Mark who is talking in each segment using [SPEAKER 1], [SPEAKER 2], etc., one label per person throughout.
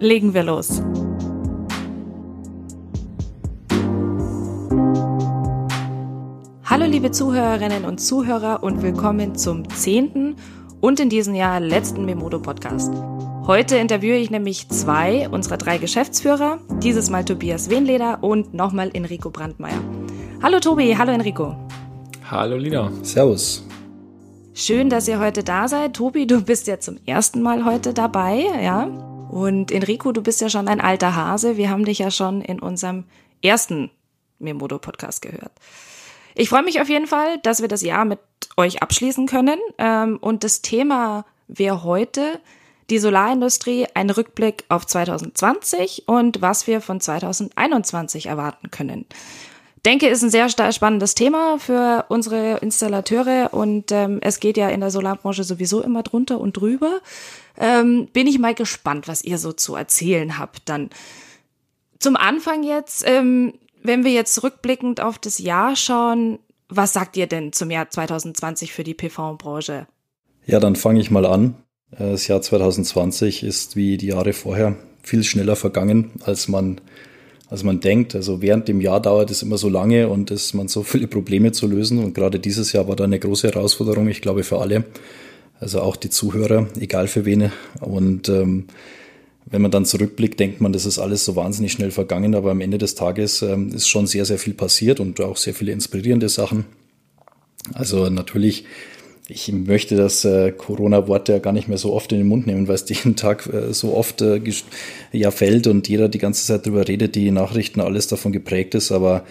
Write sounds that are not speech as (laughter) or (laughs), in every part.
[SPEAKER 1] Legen wir los. Hallo liebe Zuhörerinnen und Zuhörer und willkommen zum zehnten und in diesem Jahr letzten Memodo Podcast. Heute interviewe ich nämlich zwei unserer drei Geschäftsführer, dieses Mal Tobias Wenleder und nochmal Enrico Brandmeier. Hallo Tobi, hallo Enrico.
[SPEAKER 2] Hallo Lina.
[SPEAKER 3] Servus.
[SPEAKER 1] Schön, dass ihr heute da seid. Tobi, du bist ja zum ersten Mal heute dabei, ja? Und Enrico, du bist ja schon ein alter Hase. Wir haben dich ja schon in unserem ersten Memodo-Podcast gehört. Ich freue mich auf jeden Fall, dass wir das Jahr mit euch abschließen können. Ähm, und das Thema wäre heute die Solarindustrie, ein Rückblick auf 2020 und was wir von 2021 erwarten können. Denke, ist ein sehr spannendes Thema für unsere Installateure und ähm, es geht ja in der Solarbranche sowieso immer drunter und drüber. Ähm, bin ich mal gespannt, was ihr so zu erzählen habt. Dann zum Anfang jetzt, ähm, wenn wir jetzt rückblickend auf das Jahr schauen, was sagt ihr denn zum Jahr 2020 für die PV-Branche?
[SPEAKER 3] Ja, dann fange ich mal an. Äh, das Jahr 2020 ist wie die Jahre vorher viel schneller vergangen, als man, als man denkt. Also während dem Jahr dauert es immer so lange und es man so viele Probleme zu lösen. Und gerade dieses Jahr war da eine große Herausforderung, ich glaube, für alle. Also auch die Zuhörer, egal für wen. Und ähm, wenn man dann zurückblickt, denkt man, das ist alles so wahnsinnig schnell vergangen, aber am Ende des Tages ähm, ist schon sehr, sehr viel passiert und auch sehr viele inspirierende Sachen. Also natürlich, ich möchte das äh, Corona-Wort ja gar nicht mehr so oft in den Mund nehmen, weil es jeden (laughs) Tag äh, so oft äh, ja fällt und jeder die ganze Zeit drüber redet, die Nachrichten alles davon geprägt ist, aber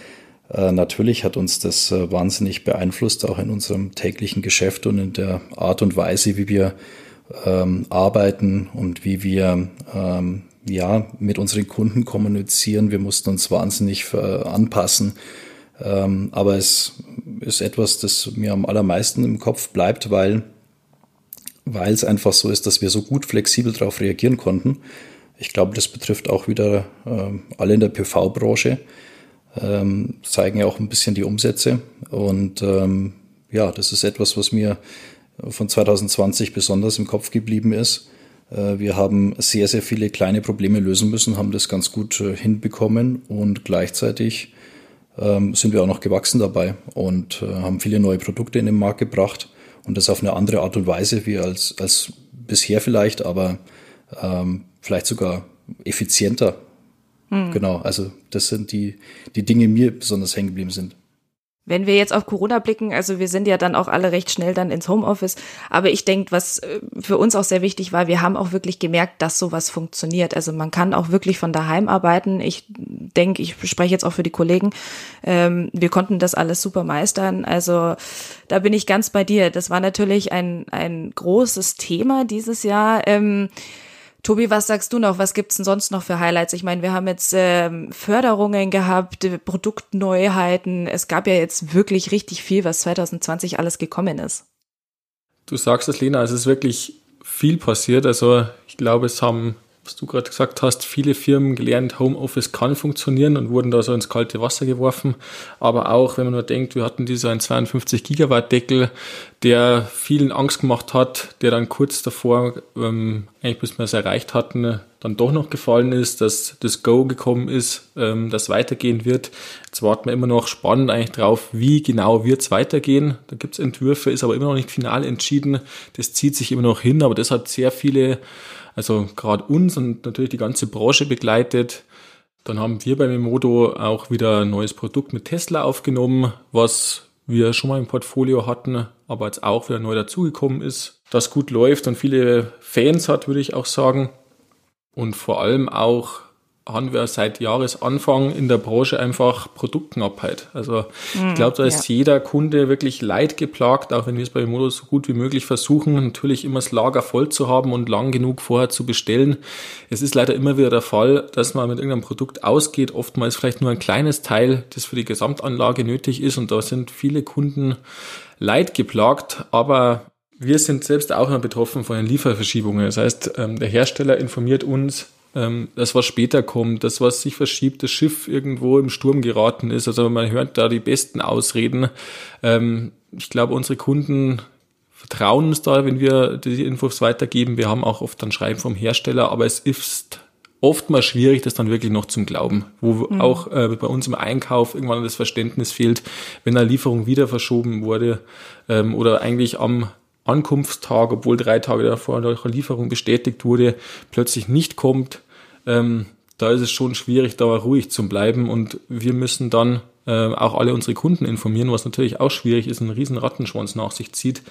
[SPEAKER 3] äh, natürlich hat uns das äh, wahnsinnig beeinflusst, auch in unserem täglichen Geschäft und in der Art und Weise, wie wir ähm, arbeiten und wie wir ähm, ja mit unseren Kunden kommunizieren. Wir mussten uns wahnsinnig äh, anpassen. Ähm, aber es ist etwas, das mir am allermeisten im Kopf bleibt, weil, weil es einfach so ist, dass wir so gut flexibel darauf reagieren konnten. Ich glaube, das betrifft auch wieder äh, alle in der PV-Branche, ähm, zeigen ja auch ein bisschen die Umsätze. Und ähm, ja, das ist etwas, was mir von 2020 besonders im Kopf geblieben ist. Äh, wir haben sehr, sehr viele kleine Probleme lösen müssen, haben das ganz gut äh, hinbekommen und gleichzeitig ähm, sind wir auch noch gewachsen dabei und äh, haben viele neue Produkte in den Markt gebracht und das auf eine andere Art und Weise wie als, als bisher vielleicht, aber ähm, vielleicht sogar effizienter. Hm. Genau, also das sind die, die Dinge, die mir besonders hängen geblieben sind.
[SPEAKER 1] Wenn wir jetzt auf Corona blicken, also wir sind ja dann auch alle recht schnell dann ins Homeoffice, aber ich denke, was äh, für uns auch sehr wichtig war, wir haben auch wirklich gemerkt, dass sowas funktioniert. Also man kann auch wirklich von daheim arbeiten. Ich denke, ich spreche jetzt auch für die Kollegen, ähm, wir konnten das alles super meistern. Also da bin ich ganz bei dir. Das war natürlich ein, ein großes Thema dieses Jahr. Ähm, Tobi, was sagst du noch? Was gibt's denn sonst noch für Highlights? Ich meine, wir haben jetzt ähm, Förderungen gehabt, Produktneuheiten. Es gab ja jetzt wirklich richtig viel, was 2020 alles gekommen ist.
[SPEAKER 2] Du sagst es, Lena, es ist wirklich viel passiert. Also ich glaube, es haben was du gerade gesagt hast, viele Firmen gelernt, Homeoffice kann funktionieren und wurden da so ins kalte Wasser geworfen. Aber auch, wenn man nur denkt, wir hatten diesen 52 Gigawatt Deckel, der vielen Angst gemacht hat, der dann kurz davor, ähm, eigentlich bis wir es erreicht hatten, dann doch noch gefallen ist, dass das Go gekommen ist, ähm, das weitergehen wird. Jetzt warten wir immer noch spannend eigentlich drauf, wie genau wird es weitergehen. Da gibt es Entwürfe, ist aber immer noch nicht final entschieden. Das zieht sich immer noch hin, aber das hat sehr viele also gerade uns und natürlich die ganze Branche begleitet. Dann haben wir bei Memodo auch wieder ein neues Produkt mit Tesla aufgenommen, was wir schon mal im Portfolio hatten, aber jetzt auch wieder neu dazugekommen ist, das gut läuft und viele Fans hat, würde ich auch sagen. Und vor allem auch haben wir seit Jahresanfang in der Branche einfach Produktknappheit. Also ich glaube, da ist ja. jeder Kunde wirklich leidgeplagt, auch wenn wir es bei Modo so gut wie möglich versuchen, natürlich immer das Lager voll zu haben und lang genug vorher zu bestellen. Es ist leider immer wieder der Fall, dass man mit irgendeinem Produkt ausgeht, oftmals vielleicht nur ein kleines Teil, das für die Gesamtanlage nötig ist und da sind viele Kunden leidgeplagt, aber wir sind selbst auch noch betroffen von den Lieferverschiebungen. Das heißt, ähm, der Hersteller informiert uns, ähm, dass was später kommt, dass was sich verschiebt, das Schiff irgendwo im Sturm geraten ist. Also man hört da die besten Ausreden. Ähm, ich glaube, unsere Kunden vertrauen uns da, wenn wir die Infos weitergeben. Wir haben auch oft ein Schreiben vom Hersteller, aber es ist oftmals schwierig, das dann wirklich noch zum Glauben, wo mhm. auch äh, bei uns im Einkauf irgendwann das Verständnis fehlt, wenn eine Lieferung wieder verschoben wurde ähm, oder eigentlich am Ankunftstag, obwohl drei Tage davor eine Lieferung bestätigt wurde, plötzlich nicht kommt, ähm, da ist es schon schwierig, da ruhig zu bleiben und wir müssen dann äh, auch alle unsere Kunden informieren, was natürlich auch schwierig ist, einen riesen Rattenschwanz nach sich zieht.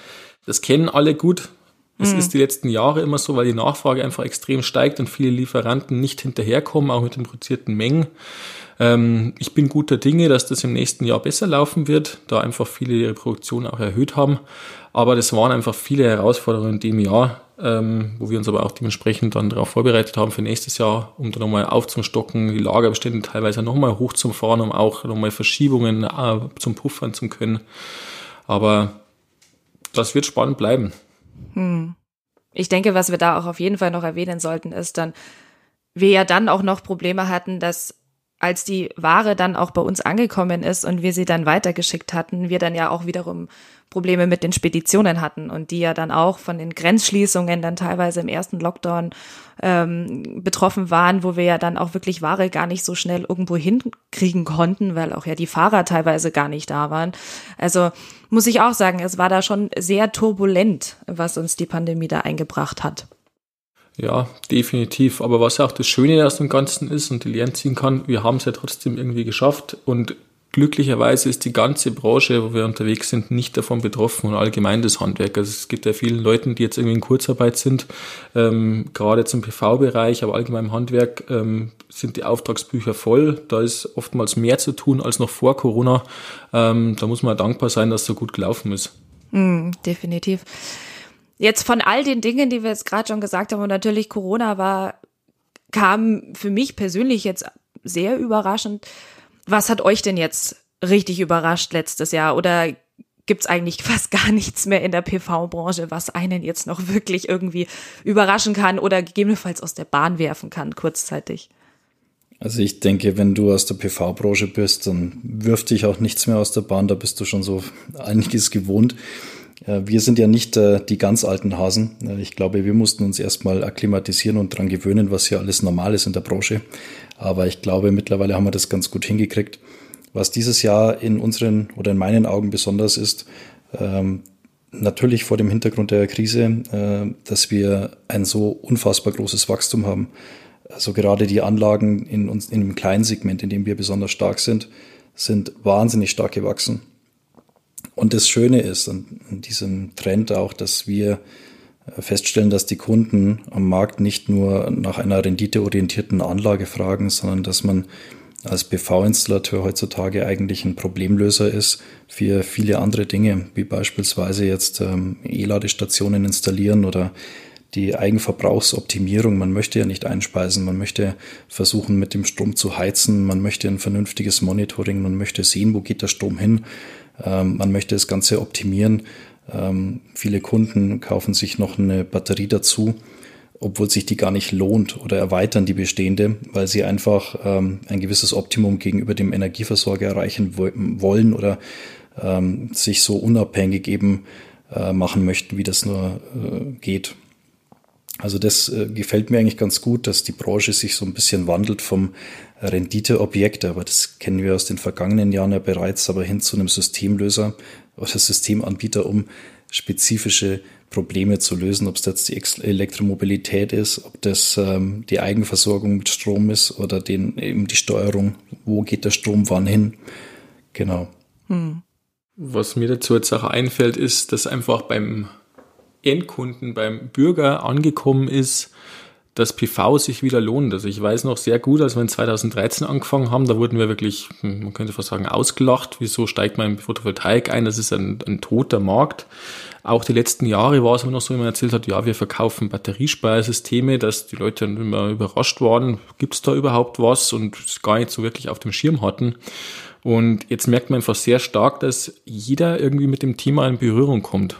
[SPEAKER 2] Das kennen alle gut. Es mhm. ist die letzten Jahre immer so, weil die Nachfrage einfach extrem steigt und viele Lieferanten nicht hinterherkommen, auch mit den produzierten Mengen. Ähm, ich bin guter Dinge, dass das im nächsten Jahr besser laufen wird, da einfach viele ihre Produktion auch erhöht haben. Aber das waren einfach viele Herausforderungen in dem Jahr, ähm, wo wir uns aber auch dementsprechend dann darauf vorbereitet haben für nächstes Jahr, um dann nochmal aufzustocken, die Lagerbestände teilweise nochmal hochzufahren, um auch nochmal Verschiebungen äh, zum Puffern zu können. Aber das wird spannend bleiben.
[SPEAKER 1] Hm. Ich denke, was wir da auch auf jeden Fall noch erwähnen sollten, ist dann, wir ja dann auch noch Probleme hatten, dass als die Ware dann auch bei uns angekommen ist und wir sie dann weitergeschickt hatten, wir dann ja auch wiederum Probleme mit den Speditionen hatten und die ja dann auch von den Grenzschließungen dann teilweise im ersten Lockdown ähm, betroffen waren, wo wir ja dann auch wirklich Ware gar nicht so schnell irgendwo hinkriegen konnten, weil auch ja die Fahrer teilweise gar nicht da waren. Also muss ich auch sagen, es war da schon sehr turbulent, was uns die Pandemie da eingebracht hat.
[SPEAKER 2] Ja, definitiv. Aber was auch das Schöne aus dem Ganzen ist und die Lehren ziehen kann, wir haben es ja trotzdem irgendwie geschafft und glücklicherweise ist die ganze Branche, wo wir unterwegs sind, nicht davon betroffen und allgemein das Handwerk. Also es gibt ja vielen Leuten, die jetzt irgendwie in Kurzarbeit sind, ähm, gerade zum PV-Bereich, aber allgemein im Handwerk ähm, sind die Auftragsbücher voll. Da ist oftmals mehr zu tun als noch vor Corona. Ähm, da muss man dankbar sein, dass es so gut gelaufen ist.
[SPEAKER 1] Mm, definitiv. Jetzt von all den Dingen, die wir jetzt gerade schon gesagt haben, und natürlich Corona war, kam für mich persönlich jetzt sehr überraschend. Was hat euch denn jetzt richtig überrascht letztes Jahr? Oder gibt's eigentlich (laughs) fast gar nichts mehr in der PV-Branche, was einen jetzt noch wirklich irgendwie überraschen kann oder gegebenenfalls aus der Bahn werfen kann, kurzzeitig?
[SPEAKER 3] Also ich denke, wenn du aus der PV-Branche bist, dann wirft dich auch nichts mehr aus der Bahn, da bist du schon so (laughs) einiges gewohnt. Wir sind ja nicht äh, die ganz alten Hasen. Äh, ich glaube, wir mussten uns erstmal akklimatisieren und dran gewöhnen, was hier alles normal ist in der Branche. Aber ich glaube, mittlerweile haben wir das ganz gut hingekriegt. Was dieses Jahr in unseren oder in meinen Augen besonders ist, ähm, natürlich vor dem Hintergrund der Krise, äh, dass wir ein so unfassbar großes Wachstum haben. Also gerade die Anlagen in uns, in dem kleinen Segment, in dem wir besonders stark sind, sind wahnsinnig stark gewachsen. Und das Schöne ist an, diesem Trend auch, dass wir feststellen, dass die Kunden am Markt nicht nur nach einer renditeorientierten Anlage fragen, sondern dass man als PV-Installateur heutzutage eigentlich ein Problemlöser ist für viele andere Dinge, wie beispielsweise jetzt ähm, E-Ladestationen installieren oder die Eigenverbrauchsoptimierung. Man möchte ja nicht einspeisen, man möchte versuchen, mit dem Strom zu heizen, man möchte ein vernünftiges Monitoring, man möchte sehen, wo geht der Strom hin. Ähm, man möchte das Ganze optimieren. Ähm, viele Kunden kaufen sich noch eine Batterie dazu, obwohl sich die gar nicht lohnt oder erweitern die bestehende, weil sie einfach ähm, ein gewisses Optimum gegenüber dem Energieversorger erreichen wollen oder sich so unabhängig eben äh, machen möchten, wie das nur äh, geht. Also das äh, gefällt mir eigentlich ganz gut, dass die Branche sich so ein bisschen wandelt vom Renditeobjekt, aber das kennen wir aus den vergangenen Jahren ja bereits, aber hin zu einem Systemlöser oder Systemanbieter, um spezifische Probleme zu lösen, ob es jetzt die Elektromobilität ist, ob das ähm, die Eigenversorgung mit Strom ist oder den, eben die Steuerung, wo geht der Strom wann hin. Genau. Hm.
[SPEAKER 2] Was mir dazu jetzt auch einfällt, ist, dass einfach beim Endkunden, beim Bürger angekommen ist, dass PV sich wieder lohnt. Also ich weiß noch sehr gut, als wir in 2013 angefangen haben, da wurden wir wirklich, hm, man könnte fast sagen, ausgelacht. Wieso steigt man in Photovoltaik ein? Das ist ein, ein toter Markt. Auch die letzten Jahre war es immer noch so, wie man erzählt hat, ja, wir verkaufen Batteriespeisersysteme, dass die Leute dann immer überrascht waren, gibt es da überhaupt was und es gar nicht so wirklich auf dem Schirm hatten. Und jetzt merkt man einfach sehr stark, dass jeder irgendwie mit dem Thema in Berührung kommt.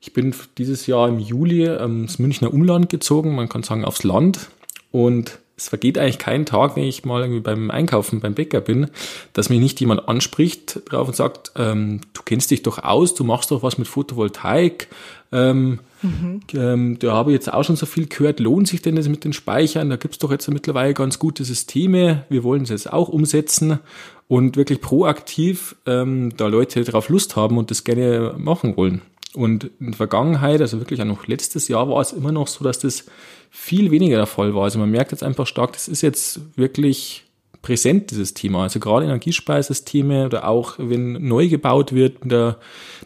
[SPEAKER 2] Ich bin dieses Jahr im Juli ähm, ins Münchner Umland gezogen, man kann sagen aufs Land. Und es vergeht eigentlich kein Tag, wenn ich mal irgendwie beim Einkaufen beim Bäcker bin, dass mich nicht jemand anspricht drauf und sagt, ähm, du kennst dich doch aus, du machst doch was mit Photovoltaik. Ähm, mhm. ähm, da habe ich jetzt auch schon so viel gehört, lohnt sich denn das mit den Speichern? Da gibt's doch jetzt mittlerweile ganz gute Systeme, wir wollen es jetzt auch umsetzen und wirklich proaktiv ähm, da Leute drauf Lust haben und das gerne machen wollen. Und in der Vergangenheit, also wirklich auch noch letztes Jahr, war es immer noch so, dass das viel weniger der Fall war. Also man merkt jetzt einfach stark, das ist jetzt wirklich präsent, dieses Thema. Also gerade Energiespeisysteme oder auch wenn neu gebaut wird, mit der,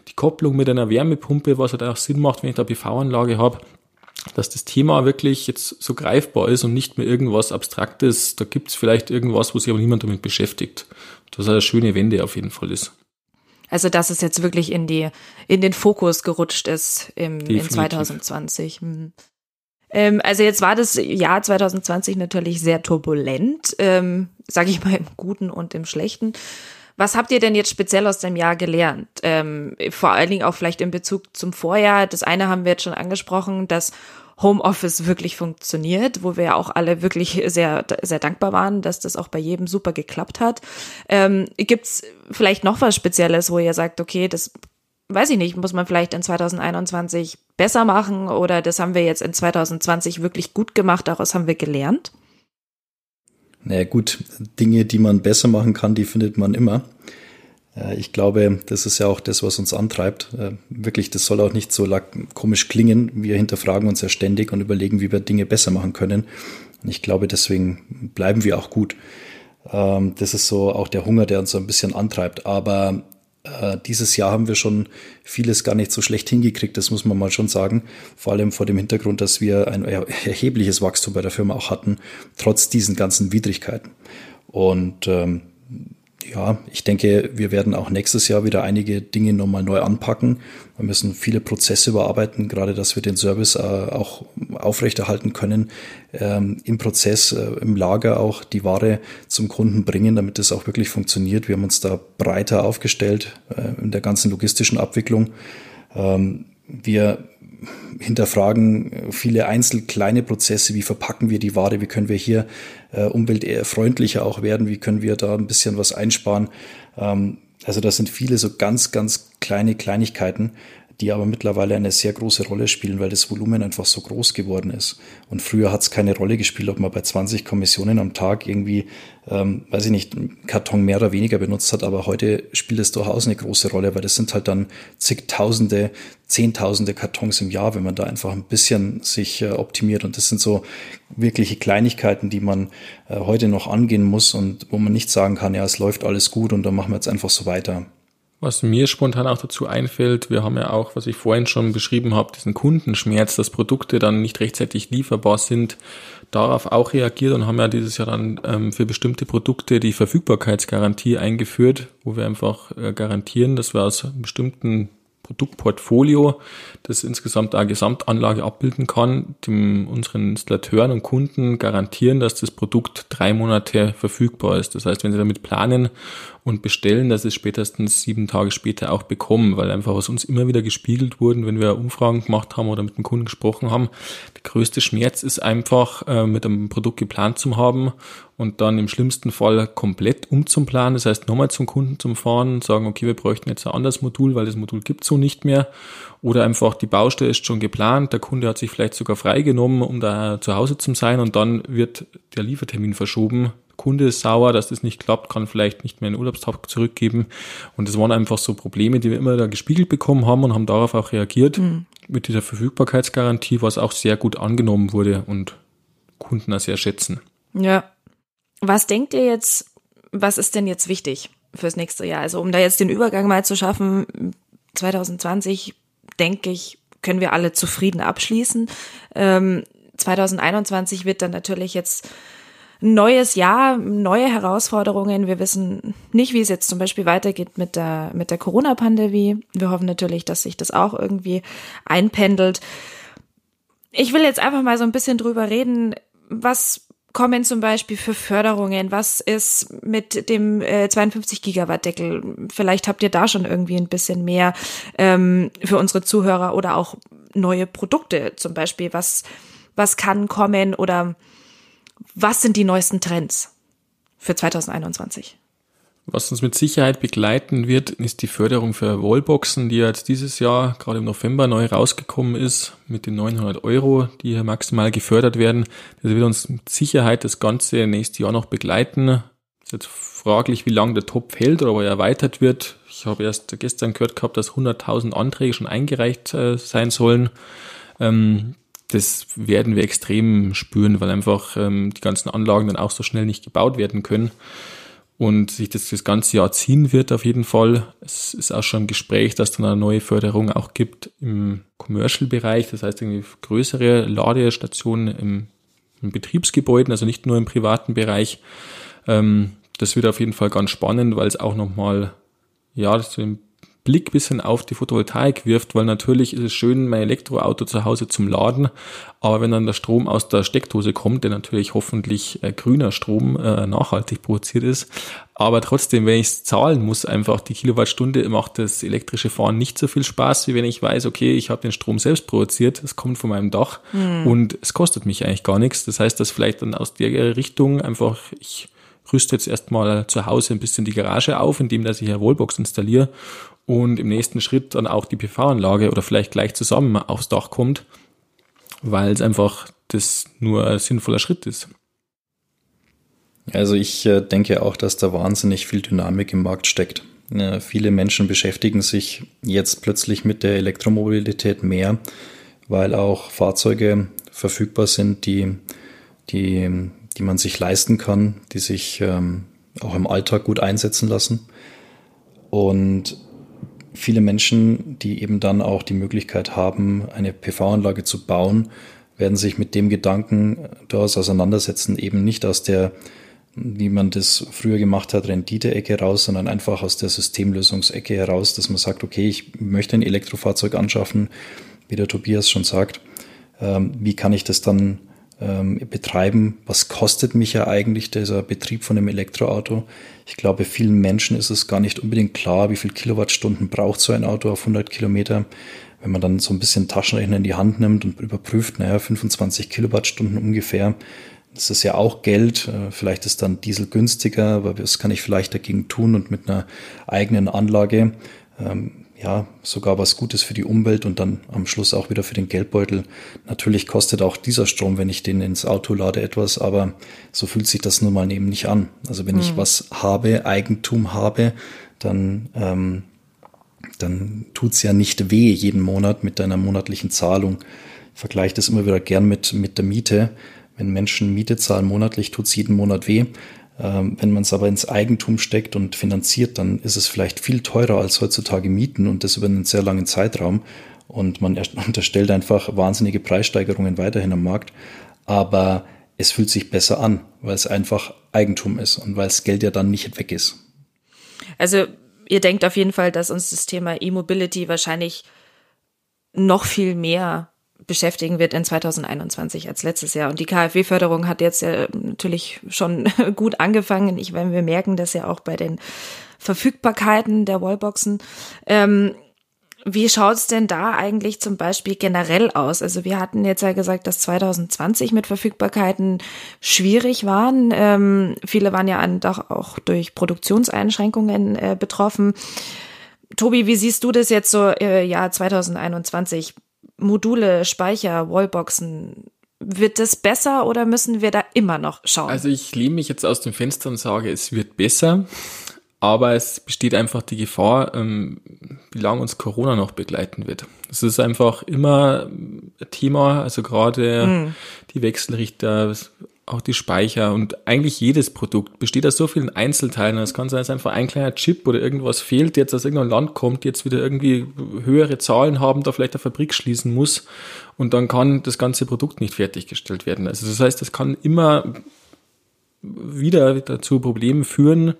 [SPEAKER 2] die Kopplung mit einer Wärmepumpe, was halt auch Sinn macht, wenn ich da PV-Anlage habe, dass das Thema wirklich jetzt so greifbar ist und nicht mehr irgendwas Abstraktes. Da gibt es vielleicht irgendwas, wo sich aber niemand damit beschäftigt. Das eine schöne Wende auf jeden Fall ist.
[SPEAKER 1] Also dass es jetzt wirklich in die in den Fokus gerutscht ist im, in 2020. Hm. Ähm, also jetzt war das Jahr 2020 natürlich sehr turbulent, ähm, sage ich mal im Guten und im Schlechten. Was habt ihr denn jetzt speziell aus dem Jahr gelernt? Ähm, vor allen Dingen auch vielleicht in Bezug zum Vorjahr. Das eine haben wir jetzt schon angesprochen, dass Homeoffice wirklich funktioniert, wo wir ja auch alle wirklich sehr, sehr dankbar waren, dass das auch bei jedem super geklappt hat. Ähm, Gibt es vielleicht noch was Spezielles, wo ihr sagt, okay, das weiß ich nicht, muss man vielleicht in 2021 besser machen oder das haben wir jetzt in 2020 wirklich gut gemacht, daraus haben wir gelernt?
[SPEAKER 3] Naja gut, Dinge, die man besser machen kann, die findet man immer. Ich glaube, das ist ja auch das, was uns antreibt. Äh, wirklich, das soll auch nicht so komisch klingen. Wir hinterfragen uns ja ständig und überlegen, wie wir Dinge besser machen können. Und ich glaube, deswegen bleiben wir auch gut. Ähm, das ist so auch der Hunger, der uns so ein bisschen antreibt. Aber äh, dieses Jahr haben wir schon vieles gar nicht so schlecht hingekriegt, das muss man mal schon sagen. Vor allem vor dem Hintergrund, dass wir ein erhebliches Wachstum bei der Firma auch hatten, trotz diesen ganzen Widrigkeiten. Und ähm, ja, ich denke, wir werden auch nächstes Jahr wieder einige Dinge nochmal neu anpacken. Wir müssen viele Prozesse überarbeiten, gerade dass wir den Service äh, auch aufrechterhalten können, ähm, im Prozess, äh, im Lager auch die Ware zum Kunden bringen, damit es auch wirklich funktioniert. Wir haben uns da breiter aufgestellt äh, in der ganzen logistischen Abwicklung. Ähm, wir hinterfragen viele einzel kleine Prozesse, wie verpacken wir die Ware, wie können wir hier äh, umweltfreundlicher auch werden, wie können wir da ein bisschen was einsparen. Ähm, also das sind viele so ganz, ganz kleine Kleinigkeiten, die aber mittlerweile eine sehr große Rolle spielen, weil das Volumen einfach so groß geworden ist. Und früher hat es keine Rolle gespielt, ob man bei 20 Kommissionen am Tag irgendwie, ähm, weiß ich nicht, einen Karton mehr oder weniger benutzt hat, aber heute spielt es durchaus eine große Rolle, weil das sind halt dann zigtausende, zehntausende Kartons im Jahr, wenn man da einfach ein bisschen sich äh, optimiert. Und das sind so wirkliche Kleinigkeiten, die man äh, heute noch angehen muss und wo man nicht sagen kann, ja, es läuft alles gut und dann machen wir jetzt einfach so weiter.
[SPEAKER 2] Was mir spontan auch dazu einfällt, wir haben ja auch, was ich vorhin schon beschrieben habe, diesen Kundenschmerz, dass Produkte dann nicht rechtzeitig lieferbar sind, darauf auch reagiert und haben ja dieses Jahr dann ähm, für bestimmte Produkte die Verfügbarkeitsgarantie eingeführt, wo wir einfach äh, garantieren, dass wir aus bestimmten Produktportfolio, das insgesamt eine Gesamtanlage abbilden kann, dem unseren Installateuren und Kunden garantieren, dass das Produkt drei Monate verfügbar ist. Das heißt, wenn sie damit planen und bestellen, dass es spätestens sieben Tage später auch bekommen, weil einfach aus uns immer wieder gespiegelt wurden, wenn wir Umfragen gemacht haben oder mit dem Kunden gesprochen haben. Der größte Schmerz ist einfach, äh, mit einem Produkt geplant zu haben und dann im schlimmsten Fall komplett umzuplanen. Das heißt, nochmal zum Kunden zum Fahren, sagen, okay, wir bräuchten jetzt ein anderes Modul, weil das Modul gibt so nicht mehr. Oder einfach die Baustelle ist schon geplant, der Kunde hat sich vielleicht sogar freigenommen, um da zu Hause zu sein und dann wird der Liefertermin verschoben Kunde ist sauer, dass das nicht klappt, kann vielleicht nicht mehr einen Urlaubstag zurückgeben. Und das waren einfach so Probleme, die wir immer da gespiegelt bekommen haben und haben darauf auch reagiert mhm. mit dieser Verfügbarkeitsgarantie, was auch sehr gut angenommen wurde und Kunden auch sehr schätzen.
[SPEAKER 1] Ja. Was denkt ihr jetzt, was ist denn jetzt wichtig fürs nächste Jahr? Also um da jetzt den Übergang mal zu schaffen, 2020 denke ich, können wir alle zufrieden abschließen. Ähm, 2021 wird dann natürlich jetzt neues Jahr, neue Herausforderungen. Wir wissen nicht, wie es jetzt zum Beispiel weitergeht mit der, mit der Corona-Pandemie. Wir hoffen natürlich, dass sich das auch irgendwie einpendelt. Ich will jetzt einfach mal so ein bisschen drüber reden, was kommen zum Beispiel für Förderungen? Was ist mit dem äh, 52 Gigawatt Deckel? Vielleicht habt ihr da schon irgendwie ein bisschen mehr ähm, für unsere Zuhörer oder auch neue Produkte zum Beispiel. Was, was kann kommen oder was sind die neuesten Trends für 2021?
[SPEAKER 2] Was uns mit Sicherheit begleiten wird, ist die Förderung für Wallboxen, die jetzt dieses Jahr, gerade im November, neu rausgekommen ist, mit den 900 Euro, die hier maximal gefördert werden. Das wird uns mit Sicherheit das ganze nächste Jahr noch begleiten. Ist jetzt fraglich, wie lange der Topf hält oder ob er erweitert wird. Ich habe erst gestern gehört gehabt, dass 100.000 Anträge schon eingereicht äh, sein sollen. Ähm, das werden wir extrem spüren, weil einfach ähm, die ganzen Anlagen dann auch so schnell nicht gebaut werden können und sich das das ganze Jahr ziehen wird auf jeden Fall. Es ist auch schon im Gespräch, dass dann eine neue Förderung auch gibt im Commercial-Bereich, das heißt irgendwie größere Ladestationen im, im Betriebsgebäuden, also nicht nur im privaten Bereich. Ähm, das wird auf jeden Fall ganz spannend, weil es auch nochmal ja, so im Blick bisschen auf die Photovoltaik wirft, weil natürlich ist es schön, mein Elektroauto zu Hause zum Laden, aber wenn dann der Strom aus der Steckdose kommt, der natürlich hoffentlich äh, grüner Strom äh, nachhaltig produziert ist, aber trotzdem, wenn ich es zahlen muss, einfach die Kilowattstunde macht das elektrische Fahren nicht so viel Spaß, wie wenn ich weiß, okay, ich habe den Strom selbst produziert, es kommt von meinem Dach mhm. und es kostet mich eigentlich gar nichts. Das heißt, dass vielleicht dann aus der Richtung einfach ich rüste jetzt erstmal zu Hause ein bisschen die Garage auf, indem dass ich eine Wallbox installiere und im nächsten Schritt dann auch die PV-Anlage oder vielleicht gleich zusammen aufs Dach kommt, weil es einfach das nur ein sinnvoller Schritt ist.
[SPEAKER 3] Also ich äh, denke auch, dass da wahnsinnig viel Dynamik im Markt steckt. Äh, viele Menschen beschäftigen sich jetzt plötzlich mit der Elektromobilität mehr, weil auch Fahrzeuge verfügbar sind, die, die, die man sich leisten kann, die sich ähm, auch im Alltag gut einsetzen lassen. Und viele Menschen, die eben dann auch die Möglichkeit haben, eine PV-Anlage zu bauen, werden sich mit dem Gedanken daraus auseinandersetzen, eben nicht aus der, wie man das früher gemacht hat, Rendite-Ecke raus, sondern einfach aus der Systemlösungsecke heraus, dass man sagt, okay, ich möchte ein Elektrofahrzeug anschaffen, wie der Tobias schon sagt, ähm, wie kann ich das dann ähm, betreiben? Was kostet mich ja eigentlich dieser Betrieb von einem Elektroauto? Ich glaube, vielen Menschen ist es gar nicht unbedingt klar, wie viel Kilowattstunden braucht so ein Auto auf 100 Kilometer. Wenn man dann so ein bisschen Taschenrechner in die Hand nimmt und überprüft, naja, 25 Kilowattstunden ungefähr, das ist ja auch Geld. Äh, vielleicht ist dann Diesel günstiger, aber was kann ich vielleicht dagegen tun und mit einer eigenen Anlage ähm, ja, sogar was Gutes für die Umwelt und dann am Schluss auch wieder für den Geldbeutel. Natürlich kostet auch dieser Strom, wenn ich den ins Auto lade, etwas, aber so fühlt sich das nun mal eben nicht an. Also wenn mhm. ich was habe, Eigentum habe, dann, ähm, dann tut's ja nicht weh jeden Monat mit deiner monatlichen Zahlung. Ich vergleiche das immer wieder gern mit, mit der Miete. Wenn Menschen Miete zahlen monatlich, tut's jeden Monat weh. Ähm, wenn man es aber ins Eigentum steckt und finanziert, dann ist es vielleicht viel teurer als heutzutage Mieten und das über einen sehr langen Zeitraum. Und man (laughs) unterstellt einfach wahnsinnige Preissteigerungen weiterhin am Markt. Aber es fühlt sich besser an, weil es einfach Eigentum ist und weil das Geld ja dann nicht weg ist.
[SPEAKER 1] Also ihr denkt auf jeden Fall, dass uns das Thema E-Mobility wahrscheinlich noch viel mehr beschäftigen wird in 2021 als letztes Jahr. Und die KfW-Förderung hat jetzt ja natürlich schon (laughs) gut angefangen. Ich, wenn wir merken, dass ja auch bei den Verfügbarkeiten der Wallboxen. Ähm, wie schaut's denn da eigentlich zum Beispiel generell aus? Also wir hatten jetzt ja gesagt, dass 2020 mit Verfügbarkeiten schwierig waren. Ähm, viele waren ja auch durch Produktionseinschränkungen äh, betroffen. Tobi, wie siehst du das jetzt so äh, Jahr 2021? Module, Speicher, Wallboxen, wird das besser oder müssen wir da immer noch schauen?
[SPEAKER 2] Also ich lehne mich jetzt aus dem Fenster und sage, es wird besser, aber es besteht einfach die Gefahr, ähm, wie lange uns Corona noch begleiten wird. Das ist einfach immer ein Thema, also gerade mm. die Wechselrichter, auch die Speicher und eigentlich jedes Produkt besteht aus so vielen Einzelteilen. Es kann sein, dass einfach ein kleiner Chip oder irgendwas fehlt, jetzt aus irgendeinem Land kommt, jetzt wieder irgendwie höhere Zahlen haben, da vielleicht eine Fabrik schließen muss und dann kann das ganze Produkt nicht fertiggestellt werden. Also das heißt, es kann immer wieder dazu Problemen führen,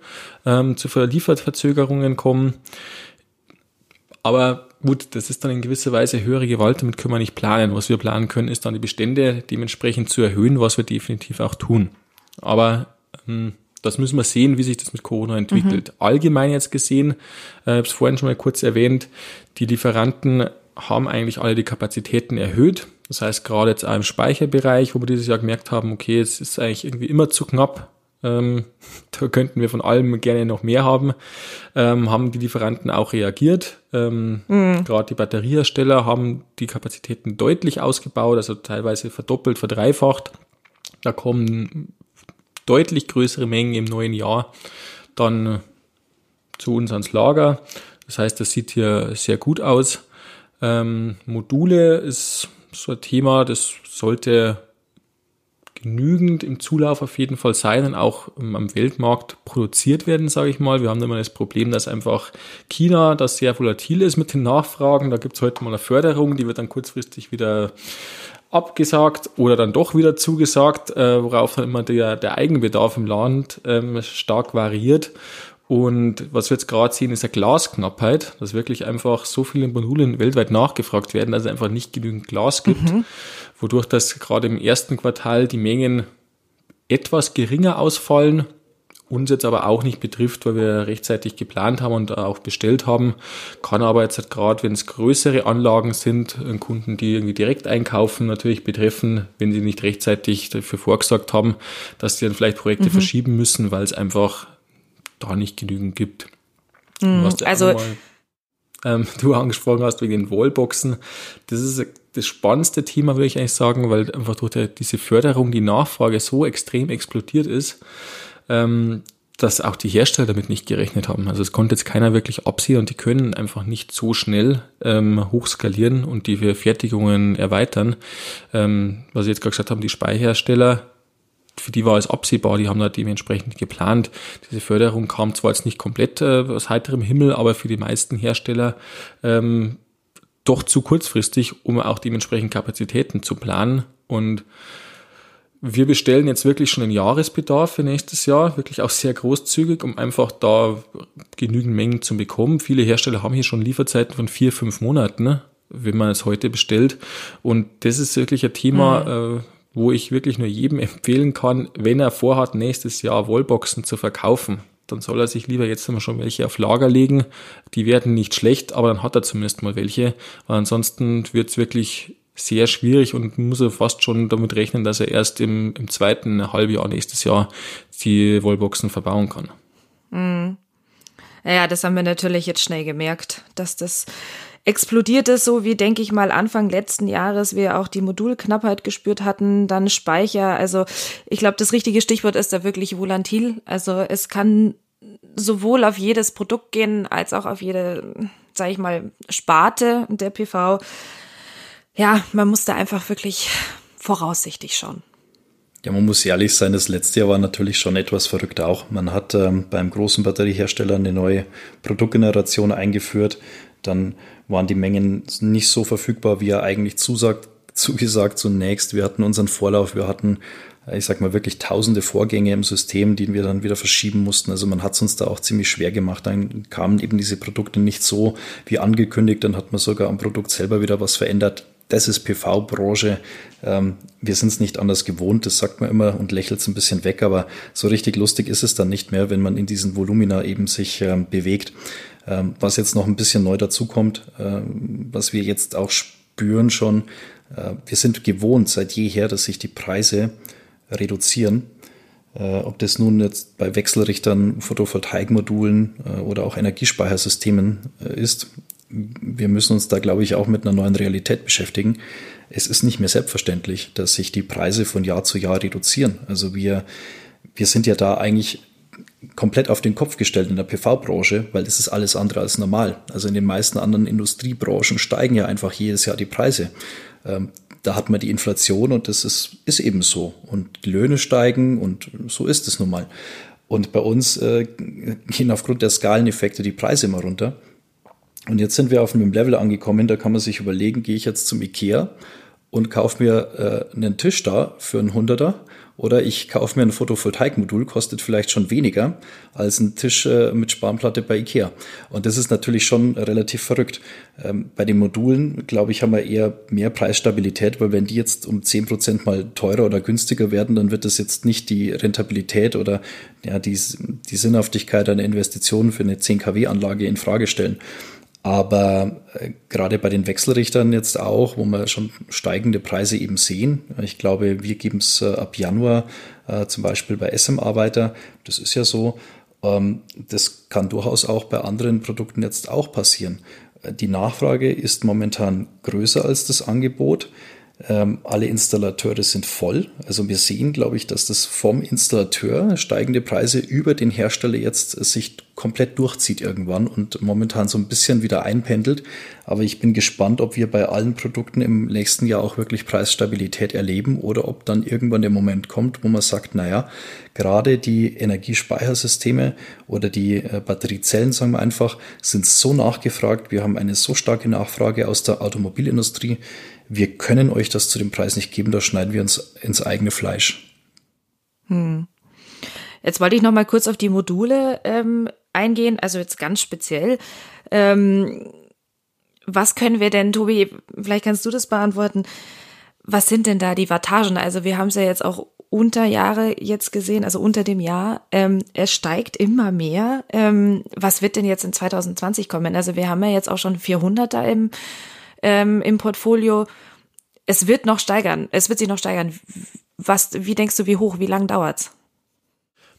[SPEAKER 2] ähm, zu Lieferverzögerungen kommen. Aber gut, das ist dann in gewisser Weise höhere Gewalt, damit können wir nicht planen. Was wir planen können, ist dann die Bestände dementsprechend zu erhöhen, was wir definitiv auch tun. Aber ähm, das müssen wir sehen, wie sich das mit Corona entwickelt. Mhm. Allgemein jetzt gesehen, äh, ich habe es vorhin schon mal kurz erwähnt, die Lieferanten haben eigentlich alle die Kapazitäten erhöht. Das heißt, gerade jetzt auch im Speicherbereich, wo wir dieses Jahr gemerkt haben, okay, es ist eigentlich irgendwie immer zu knapp, ähm, (laughs) da könnten wir von allem gerne noch mehr haben, ähm, haben die Lieferanten auch reagiert. Ähm, mhm. Gerade die Batteriehersteller haben die Kapazitäten deutlich ausgebaut, also teilweise verdoppelt, verdreifacht. Da kommen deutlich größere Mengen im neuen Jahr dann zu uns ans Lager. Das heißt, das sieht hier sehr gut aus. Ähm, Module ist so ein Thema, das sollte genügend im Zulauf auf jeden Fall sein und auch am Weltmarkt produziert werden, sage ich mal. Wir haben immer das Problem, dass einfach China das sehr volatil ist mit den Nachfragen. Da gibt es heute mal eine Förderung, die wird dann kurzfristig wieder abgesagt oder dann doch wieder zugesagt, äh, worauf dann immer der, der Eigenbedarf im Land ähm, stark variiert. Und was wir jetzt gerade sehen, ist eine Glasknappheit, dass wirklich einfach so viele Module weltweit nachgefragt werden, dass es einfach nicht genügend Glas gibt, mhm. wodurch das gerade im ersten Quartal die Mengen etwas geringer ausfallen, uns jetzt aber auch nicht betrifft, weil wir rechtzeitig geplant haben und auch bestellt haben. Kann aber jetzt halt gerade, wenn es größere Anlagen sind, Kunden, die irgendwie direkt einkaufen, natürlich betreffen, wenn sie nicht rechtzeitig dafür vorgesagt haben, dass sie dann vielleicht Projekte mhm. verschieben müssen, weil es einfach da nicht genügend gibt.
[SPEAKER 1] Mhm, also
[SPEAKER 2] mal, ähm, (laughs) du angesprochen hast wegen den Wallboxen. Das ist das spannendste Thema, würde ich eigentlich sagen, weil einfach durch die, diese Förderung die Nachfrage so extrem explodiert ist, ähm, dass auch die Hersteller damit nicht gerechnet haben. Also es konnte jetzt keiner wirklich absehen und die können einfach nicht so schnell ähm, hochskalieren und die Fertigungen erweitern. Ähm, was ich jetzt gerade gesagt haben, die Speicherhersteller für die war es absehbar, die haben da dementsprechend geplant. Diese Förderung kam zwar jetzt nicht komplett äh, aus heiterem Himmel, aber für die meisten Hersteller ähm, doch zu kurzfristig, um auch dementsprechend Kapazitäten zu planen. Und wir bestellen jetzt wirklich schon den Jahresbedarf für nächstes Jahr, wirklich auch sehr großzügig, um einfach da genügend Mengen zu bekommen. Viele Hersteller haben hier schon Lieferzeiten von vier, fünf Monaten, ne, wenn man es heute bestellt. Und das ist wirklich ein Thema, mhm. Wo ich wirklich nur jedem empfehlen kann, wenn er vorhat, nächstes Jahr Wallboxen zu verkaufen, dann soll er sich lieber jetzt immer schon welche auf Lager legen. Die werden nicht schlecht, aber dann hat er zumindest mal welche. Weil ansonsten wird es wirklich sehr schwierig und muss er fast schon damit rechnen, dass er erst im, im zweiten Halbjahr nächstes Jahr die Wallboxen verbauen kann.
[SPEAKER 1] Mhm. Ja, das haben wir natürlich jetzt schnell gemerkt, dass das explodiert es so wie, denke ich mal, Anfang letzten Jahres wir auch die Modulknappheit gespürt hatten, dann Speicher. Also ich glaube, das richtige Stichwort ist da wirklich volatil. Also es kann sowohl auf jedes Produkt gehen, als auch auf jede, sage ich mal, Sparte der PV. Ja, man muss da einfach wirklich voraussichtig schauen.
[SPEAKER 3] Ja, man muss ehrlich sein, das letzte Jahr war natürlich schon etwas verrückt auch. Man hat ähm, beim großen Batteriehersteller eine neue Produktgeneration eingeführt. Dann waren die Mengen nicht so verfügbar, wie er eigentlich zusagt, zugesagt zunächst. Wir hatten unseren Vorlauf, wir hatten, ich sag mal, wirklich tausende Vorgänge im System, die wir dann wieder verschieben mussten. Also man hat es uns da auch ziemlich schwer gemacht. Dann kamen eben diese Produkte nicht so wie angekündigt. Dann hat man sogar am Produkt selber wieder was verändert. Das ist PV-Branche. Ähm, wir sind es nicht anders gewohnt, das sagt man immer und lächelt es ein bisschen weg, aber so richtig lustig ist es dann nicht mehr, wenn man in diesen Volumina eben sich ähm, bewegt. Ähm, was jetzt noch ein bisschen neu dazukommt, ähm, was wir jetzt auch spüren schon, äh, wir sind gewohnt seit jeher, dass sich die Preise reduzieren. Äh, ob das nun jetzt bei Wechselrichtern, Photovoltaikmodulen äh, oder auch Energiespeichersystemen ist. Wir müssen uns da, glaube ich, auch mit einer neuen Realität beschäftigen. Es ist nicht mehr selbstverständlich, dass sich die Preise von Jahr zu Jahr reduzieren. Also wir, wir sind ja da eigentlich komplett auf den Kopf gestellt in der PV-Branche, weil das ist alles andere als normal. Also in den meisten anderen Industriebranchen steigen ja einfach jedes Jahr die Preise. Ähm, da hat man die Inflation und das ist, ist eben so. Und die Löhne steigen und so ist es nun mal. Und bei uns äh, gehen aufgrund der Skaleneffekte die Preise immer runter. Und jetzt sind wir auf einem Level angekommen, da kann man sich überlegen, gehe ich jetzt zum Ikea und kaufe mir äh, einen Tisch da für einen Hunderter oder ich kaufe mir ein Photovoltaikmodul, kostet vielleicht schon weniger als ein Tisch äh, mit Spanplatte bei Ikea. Und das ist natürlich schon relativ verrückt. Ähm, bei den Modulen, glaube ich, haben wir eher mehr Preisstabilität, weil wenn die jetzt um zehn Prozent mal teurer oder günstiger werden, dann wird das jetzt nicht die Rentabilität oder ja, die, die Sinnhaftigkeit einer Investition für eine 10 kW-Anlage in Frage stellen. Aber äh, gerade bei den Wechselrichtern jetzt auch, wo wir schon steigende Preise eben sehen. Ich glaube, wir geben es äh, ab Januar äh, zum Beispiel bei SM-Arbeiter. Das ist ja so. Ähm, das kann durchaus auch bei anderen Produkten jetzt auch passieren. Die Nachfrage ist momentan größer als das Angebot. Ähm, alle Installateure sind voll. Also wir sehen, glaube ich, dass das vom Installateur steigende Preise über den Hersteller jetzt sich komplett durchzieht irgendwann und momentan so ein bisschen wieder einpendelt. Aber ich bin gespannt, ob wir bei allen Produkten im nächsten Jahr auch wirklich Preisstabilität erleben oder ob dann irgendwann der Moment kommt, wo man sagt, naja, gerade die Energiespeichersysteme oder die äh, Batteriezellen, sagen wir einfach, sind so nachgefragt. Wir haben eine so starke Nachfrage aus der Automobilindustrie wir können euch das zu dem Preis nicht geben, da schneiden wir uns ins eigene Fleisch.
[SPEAKER 1] Hm. Jetzt wollte ich noch mal kurz auf die Module ähm, eingehen, also jetzt ganz speziell. Ähm, was können wir denn, Tobi, vielleicht kannst du das beantworten. Was sind denn da die Wattagen? Also wir haben es ja jetzt auch unter Jahre jetzt gesehen, also unter dem Jahr. Ähm, es steigt immer mehr. Ähm, was wird denn jetzt in 2020 kommen? Also wir haben ja jetzt auch schon 400er im ähm, im Portfolio. Es wird noch steigern. Es wird sich noch steigern. Was, wie denkst du, wie hoch, wie lang dauert's?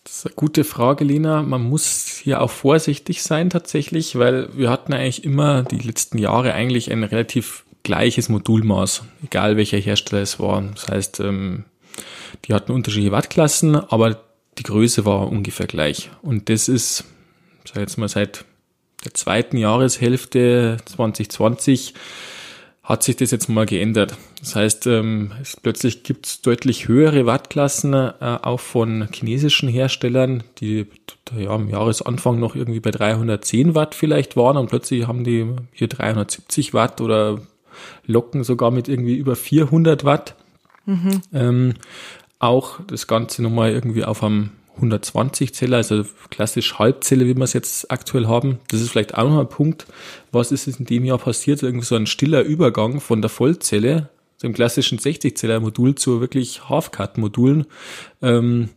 [SPEAKER 2] Das ist eine gute Frage, Lena. Man muss hier auch vorsichtig sein tatsächlich, weil wir hatten eigentlich immer die letzten Jahre eigentlich ein relativ gleiches Modulmaß, egal welcher Hersteller es war. Das heißt, ähm, die hatten unterschiedliche Wattklassen, aber die Größe war ungefähr gleich. Und das ist, sag jetzt mal, seit der zweiten Jahreshälfte 2020 hat sich das jetzt mal geändert. Das heißt, ähm, es, plötzlich gibt es deutlich höhere Wattklassen, äh, auch von chinesischen Herstellern, die ja, am Jahresanfang noch irgendwie bei 310 Watt vielleicht waren und plötzlich haben die hier 370 Watt oder locken sogar mit irgendwie über 400 Watt. Mhm. Ähm, auch das Ganze nochmal irgendwie auf einem 120 Zelle, also klassisch Halbzelle, wie wir es jetzt aktuell haben. Das ist vielleicht auch noch ein Punkt. Was ist in dem Jahr passiert? Irgendwie so ein stiller Übergang von der Vollzelle, dem klassischen 60-Zeller-Modul zu wirklich Half-Cut-Modulen, ähm,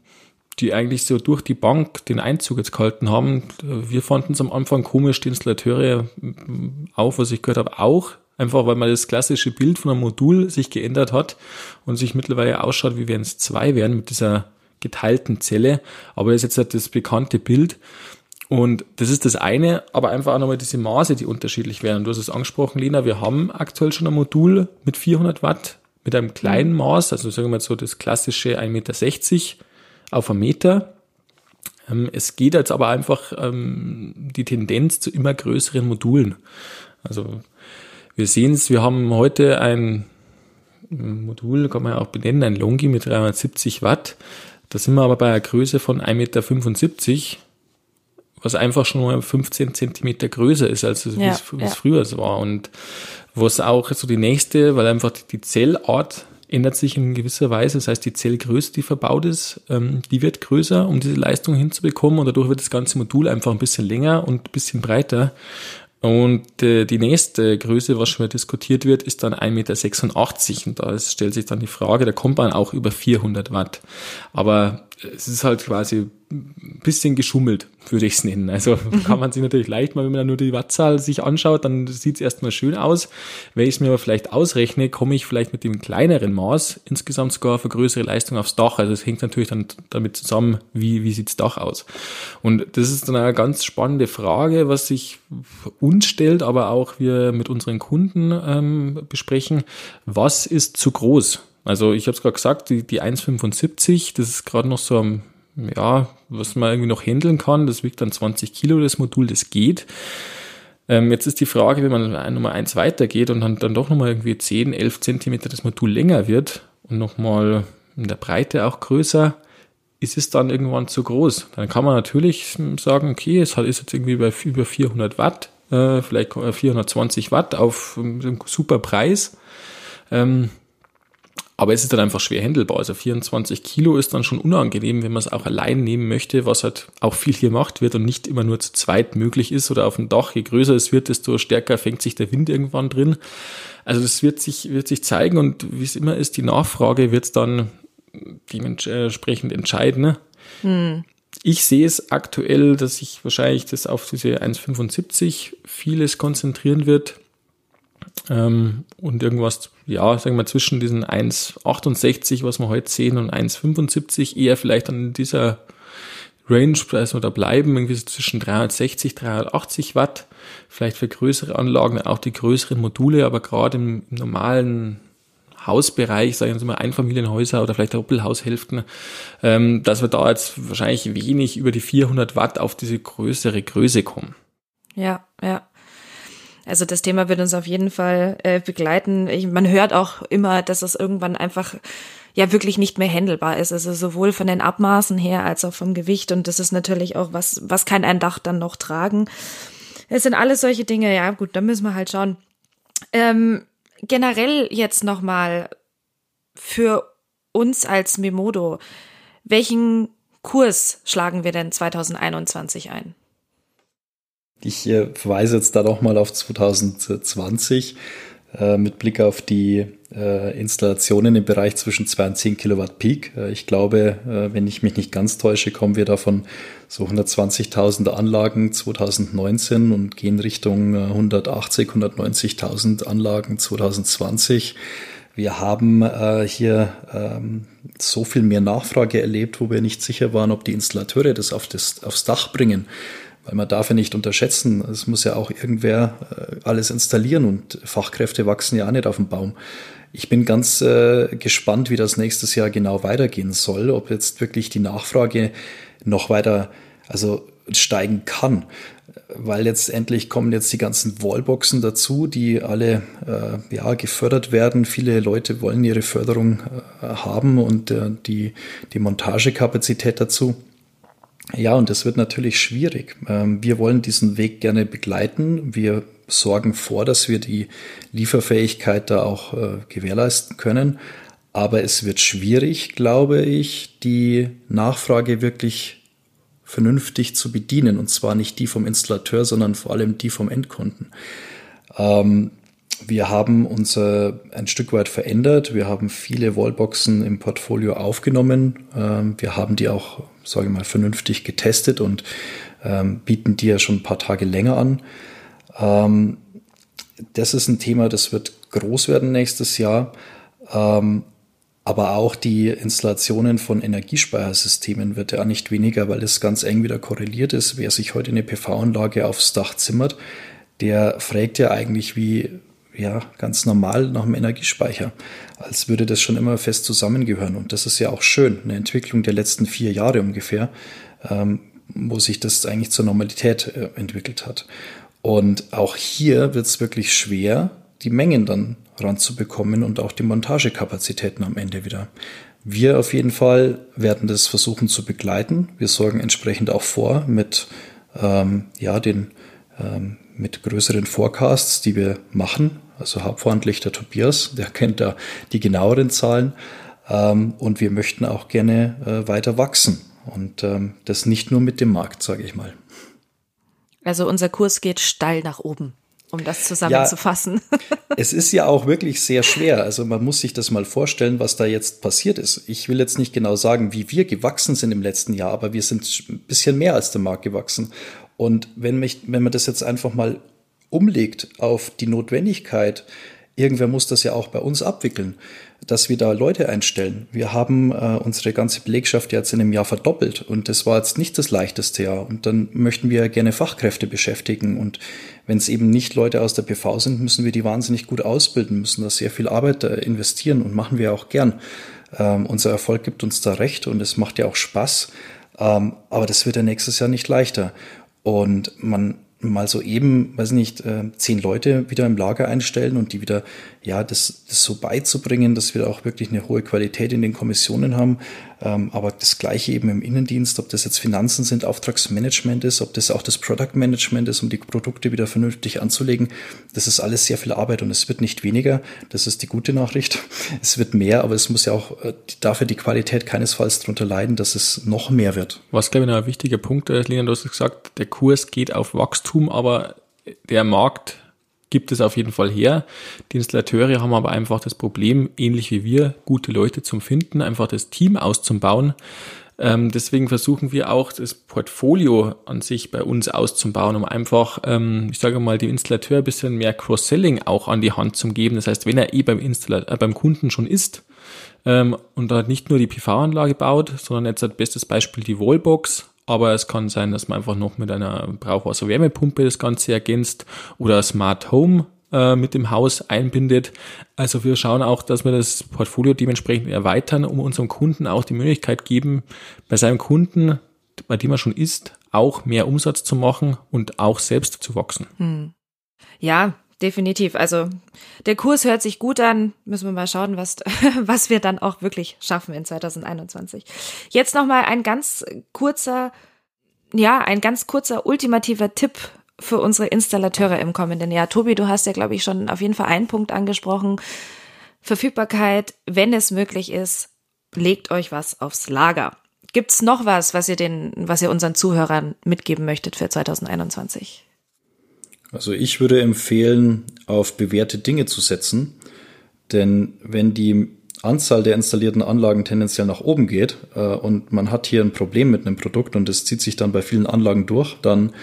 [SPEAKER 2] die eigentlich so durch die Bank den Einzug jetzt gehalten haben. Wir fanden es am Anfang komisch, die Installateure auch, was ich gehört habe, auch. Einfach weil man das klassische Bild von einem Modul sich geändert hat und sich mittlerweile ausschaut, wie wenn es zwei wären mit dieser geteilten Zelle. Aber das ist jetzt halt das bekannte Bild. Und das ist das eine, aber einfach auch nochmal diese Maße, die unterschiedlich werden. Du hast es angesprochen, Lena, wir haben aktuell schon ein Modul mit 400 Watt, mit einem kleinen mhm. Maß, also sagen wir mal so das klassische 1,60 Meter auf einen Meter. Ähm, es geht jetzt aber einfach ähm, die Tendenz zu immer größeren Modulen. Also wir sehen es, wir haben heute ein Modul, kann man ja auch benennen, ein Longi mit 370 Watt. Da sind wir aber bei einer Größe von 1,75 Meter, was einfach schon mal 15 Zentimeter größer ist, als es ja, früher war. Und was auch so die nächste, weil einfach die Zellart ändert sich in gewisser Weise. Das heißt, die Zellgröße, die verbaut ist, ähm, die wird größer, um diese Leistung hinzubekommen. Und dadurch wird das ganze Modul einfach ein bisschen länger und ein bisschen breiter. Und äh, die nächste Größe, was schon mal diskutiert wird, ist dann 1,86 Meter. Und da stellt sich dann die Frage, da kommt man auch über 400 Watt. Aber es ist halt quasi ein bisschen geschummelt, würde ich es nennen. Also (laughs) kann man sich natürlich leicht mal, wenn man nur die Wattzahl sich anschaut, dann sieht es erstmal schön aus. Wenn ich es mir aber vielleicht ausrechne, komme ich vielleicht mit dem kleineren Maß insgesamt sogar auf eine größere Leistung aufs Dach. Also es hängt natürlich dann damit zusammen, wie, wie sieht das Dach aus. Und das ist dann eine ganz spannende Frage, was sich uns stellt, aber auch wir mit unseren Kunden ähm, besprechen. Was ist zu groß? Also ich habe es gerade gesagt, die, die 1,75, das ist gerade noch so am ja, was man irgendwie noch handeln kann. Das wiegt dann 20 Kilo, das Modul, das geht. Ähm, jetzt ist die Frage, wenn man Nummer eins weitergeht und dann, dann doch nochmal irgendwie 10, 11 Zentimeter das Modul länger wird und nochmal in der Breite auch größer, ist es dann irgendwann zu groß. Dann kann man natürlich sagen, okay, es ist jetzt irgendwie bei über 400 Watt, äh, vielleicht 420 Watt auf einem super Preis. Ähm, aber es ist dann einfach schwer handelbar. Also 24 Kilo ist dann schon unangenehm, wenn man es auch allein nehmen möchte, was halt auch viel hier gemacht wird und nicht immer nur zu zweit möglich ist oder auf dem Dach. Je größer es wird, desto stärker fängt sich der Wind irgendwann drin. Also das wird sich, wird sich zeigen und wie es immer ist, die Nachfrage wird es dann dementsprechend entscheiden. Hm. Ich sehe es aktuell, dass sich wahrscheinlich das auf diese 1,75 vieles konzentrieren wird. Ähm, und irgendwas, ja, sagen wir zwischen diesen 1,68, was wir heute sehen, und 1,75 eher vielleicht an dieser Range also da bleiben, irgendwie so zwischen 360, 380 Watt, vielleicht für größere Anlagen, auch die größeren Module, aber gerade im, im normalen Hausbereich, sagen wir mal Einfamilienhäuser oder vielleicht Doppelhaushälften, ähm, dass wir da jetzt wahrscheinlich wenig über die 400 Watt auf diese größere Größe kommen.
[SPEAKER 1] Ja, ja. Also das Thema wird uns auf jeden Fall äh, begleiten. Ich, man hört auch immer, dass es irgendwann einfach ja wirklich nicht mehr händelbar ist. Also sowohl von den Abmaßen her als auch vom Gewicht. Und das ist natürlich auch was, was kann ein Dach dann noch tragen. Es sind alles solche Dinge, ja gut, da müssen wir halt schauen. Ähm, generell jetzt nochmal für uns als Mimodo, welchen Kurs schlagen wir denn 2021 ein?
[SPEAKER 3] Ich äh, verweise jetzt da doch mal auf 2020 äh, mit Blick auf die äh, Installationen im Bereich zwischen 2 und 10 Kilowatt Peak. Äh, ich glaube, äh, wenn ich mich nicht ganz täusche, kommen wir davon so 120.000 Anlagen 2019 und gehen Richtung 180, äh, 190.000 Anlagen 2020. Wir haben äh, hier ähm, so viel mehr Nachfrage erlebt, wo wir nicht sicher waren, ob die Installateure das, auf das aufs Dach bringen weil man darf ja nicht unterschätzen, es muss ja auch irgendwer äh, alles installieren und Fachkräfte wachsen ja auch nicht auf dem Baum. Ich bin ganz äh, gespannt, wie das nächstes Jahr genau weitergehen soll, ob jetzt wirklich die Nachfrage noch weiter, also steigen kann, weil letztendlich kommen jetzt die ganzen Wallboxen dazu, die alle äh, ja gefördert werden. Viele Leute wollen ihre Förderung äh, haben und äh, die die Montagekapazität dazu. Ja, und das wird natürlich schwierig. Ähm, wir wollen diesen Weg gerne begleiten. Wir sorgen vor, dass wir die Lieferfähigkeit da auch äh, gewährleisten können. Aber es wird schwierig, glaube ich, die Nachfrage wirklich vernünftig zu bedienen. Und zwar nicht die vom Installateur, sondern vor allem die vom Endkunden. Ähm, wir haben uns ein Stück weit verändert. Wir haben viele Wallboxen im Portfolio aufgenommen. Ähm, wir haben die auch, sage ich mal, vernünftig getestet und ähm, bieten die ja schon ein paar Tage länger an. Ähm, das ist ein Thema, das wird groß werden nächstes Jahr. aber auch die Installationen von Energiespeichersystemen wird ja nicht weniger, weil es ganz eng wieder korreliert ist. Wer sich heute eine PV-Anlage aufs Dach zimmert, der fragt ja eigentlich, wie ja, ganz normal nach dem Energiespeicher, als würde das schon immer fest zusammengehören. Und das ist ja auch schön, eine Entwicklung der letzten vier Jahre ungefähr, ähm, wo sich das eigentlich zur Normalität äh, entwickelt hat. Und auch hier wird es wirklich schwer, die Mengen dann ranzubekommen und auch die Montagekapazitäten am Ende wieder. Wir auf jeden Fall werden das versuchen zu begleiten. Wir sorgen entsprechend auch vor mit ähm, ja, den ähm, mit größeren Forecasts, die wir machen, also hauptverantwortlich der Tobias, der kennt da die genaueren Zahlen. Ähm, und wir möchten auch gerne äh, weiter wachsen. Und ähm, das nicht nur mit dem Markt, sage ich mal.
[SPEAKER 1] Also unser Kurs geht steil nach oben, um das zusammenzufassen.
[SPEAKER 3] Ja, es ist ja auch wirklich sehr schwer. Also man muss sich das mal vorstellen, was da jetzt passiert ist. Ich will jetzt nicht genau sagen, wie wir gewachsen sind im letzten Jahr, aber wir sind ein bisschen mehr als der Markt gewachsen. Und wenn, mich, wenn man das jetzt einfach mal umlegt auf die Notwendigkeit, irgendwer muss das ja auch bei uns abwickeln, dass wir da Leute einstellen. Wir haben äh, unsere ganze Belegschaft jetzt in einem Jahr verdoppelt und das war jetzt nicht das leichteste Jahr. Und dann möchten wir gerne Fachkräfte beschäftigen. Und wenn es eben nicht Leute aus der PV sind, müssen wir die wahnsinnig gut ausbilden, müssen da sehr viel Arbeit äh, investieren und machen wir auch gern. Ähm, unser Erfolg gibt uns da recht und es macht ja auch Spaß. Ähm, aber das wird ja nächstes Jahr nicht leichter. Und man mal so eben, weiß nicht, äh, zehn Leute wieder im Lager einstellen und die wieder, ja, das, das so beizubringen, dass wir auch wirklich eine hohe Qualität in den Kommissionen haben. Ähm, aber das Gleiche eben im Innendienst, ob das jetzt Finanzen sind, Auftragsmanagement ist, ob das auch das Product Management ist, um die Produkte wieder vernünftig anzulegen. Das ist alles sehr viel Arbeit und es wird nicht weniger. Das ist die gute Nachricht. (laughs) Es wird mehr, aber es muss ja auch äh, dafür die Qualität keinesfalls darunter leiden, dass es noch mehr wird.
[SPEAKER 2] Was, glaube ich, noch ein wichtiger Punkt ist, Lena, du hast gesagt, der Kurs geht auf Wachstum, aber der Markt gibt es auf jeden Fall her. Die Installateure haben aber einfach das Problem, ähnlich wie wir, gute Leute zum Finden, einfach das Team auszubauen. Ähm, deswegen versuchen wir auch das Portfolio an sich bei uns auszubauen, um einfach, ähm, ich sage mal, dem Installateur ein bisschen mehr Cross-Selling auch an die Hand zu geben. Das heißt, wenn er eh beim, Installateur, äh, beim Kunden schon ist ähm, und da nicht nur die PV-Anlage baut, sondern jetzt als bestes Beispiel die Wallbox, aber es kann sein, dass man einfach noch mit einer Brauchwasser-Wärmepumpe das Ganze ergänzt oder Smart Home äh, mit dem Haus einbindet. Also wir schauen auch, dass wir das Portfolio dementsprechend erweitern, um unserem Kunden auch die Möglichkeit geben, bei seinem Kunden, bei dem er schon ist, auch mehr Umsatz zu machen und auch selbst zu wachsen. Hm.
[SPEAKER 1] Ja, definitiv. Also der Kurs hört sich gut an. Müssen wir mal schauen, was, (laughs) was wir dann auch wirklich schaffen in 2021. Jetzt nochmal ein ganz kurzer, ja, ein ganz kurzer ultimativer Tipp für unsere Installateure im kommenden Jahr. Tobi, du hast ja, glaube ich, schon auf jeden Fall einen Punkt angesprochen. Verfügbarkeit, wenn es möglich ist, legt euch was aufs Lager. Gibt's noch was, was ihr den, was ihr unseren Zuhörern mitgeben möchtet für 2021?
[SPEAKER 3] Also ich würde empfehlen, auf bewährte Dinge zu setzen, denn wenn die Anzahl der installierten Anlagen tendenziell nach oben geht äh, und man hat hier ein Problem mit einem Produkt und es zieht sich dann bei vielen Anlagen durch, dann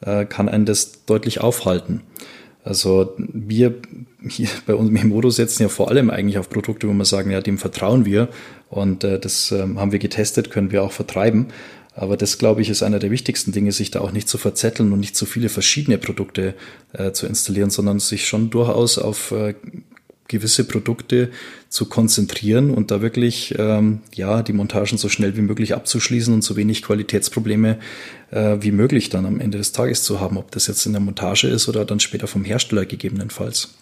[SPEAKER 3] äh, kann einen das deutlich aufhalten. Also wir hier bei uns im Modo setzen ja vor allem eigentlich auf Produkte, wo wir sagen, ja, dem vertrauen wir und äh, das äh, haben wir getestet, können wir auch vertreiben. Aber das, glaube ich, ist einer der wichtigsten Dinge, sich da auch nicht zu verzetteln und nicht zu viele verschiedene Produkte äh, zu installieren, sondern sich schon durchaus auf äh, gewisse Produkte zu konzentrieren und da wirklich ähm, ja die Montagen so schnell wie möglich abzuschließen und so wenig Qualitätsprobleme äh, wie möglich dann am Ende des Tages zu haben, ob das jetzt in der Montage ist oder dann später vom Hersteller gegebenenfalls.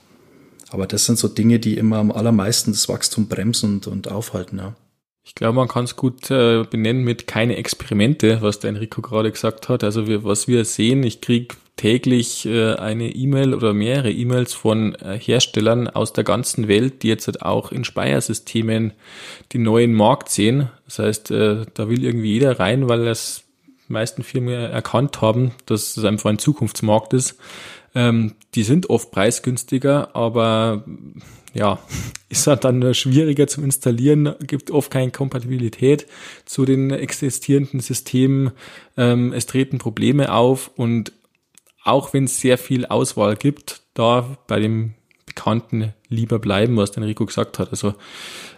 [SPEAKER 3] Aber das sind so Dinge, die immer am allermeisten das Wachstum bremsen und, und aufhalten. Ja.
[SPEAKER 2] Ich glaube, man kann es gut äh, benennen mit keine Experimente, was der Enrico gerade gesagt hat. Also wir, was wir sehen, ich krieg täglich äh, eine E-Mail oder mehrere E-Mails von äh, Herstellern aus der ganzen Welt, die jetzt halt auch in Speiersystemen den neuen Markt sehen. Das heißt, äh, da will irgendwie jeder rein, weil das meisten Firmen erkannt haben, dass es einfach ein Zukunftsmarkt ist. Ähm, die sind oft preisgünstiger, aber ja, (laughs) ist halt dann schwieriger zum Installieren, gibt oft keine Kompatibilität zu den existierenden Systemen. Ähm, es treten Probleme auf und auch wenn es sehr viel Auswahl gibt, da bei dem Bekannten lieber bleiben, was der Enrico gesagt hat. Also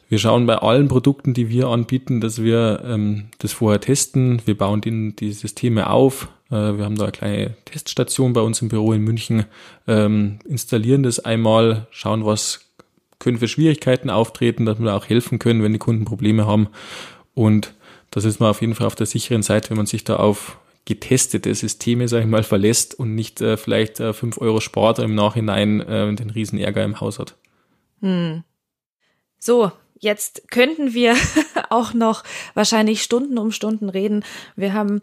[SPEAKER 2] wir schauen bei allen Produkten, die wir anbieten, dass wir ähm, das vorher testen. Wir bauen die, die Systeme auf. Äh, wir haben da eine kleine Teststation bei uns im Büro in München, ähm, installieren das einmal, schauen, was können für Schwierigkeiten auftreten, dass wir auch helfen können, wenn die Kunden Probleme haben. Und das ist man auf jeden Fall auf der sicheren Seite, wenn man sich da auf getestete Systeme, sage ich mal, verlässt und nicht äh, vielleicht äh, 5 Euro spart im Nachhinein äh, den riesen Ärger im Haus hat. Hm.
[SPEAKER 1] So, jetzt könnten wir (laughs) auch noch wahrscheinlich Stunden um Stunden reden. Wir haben,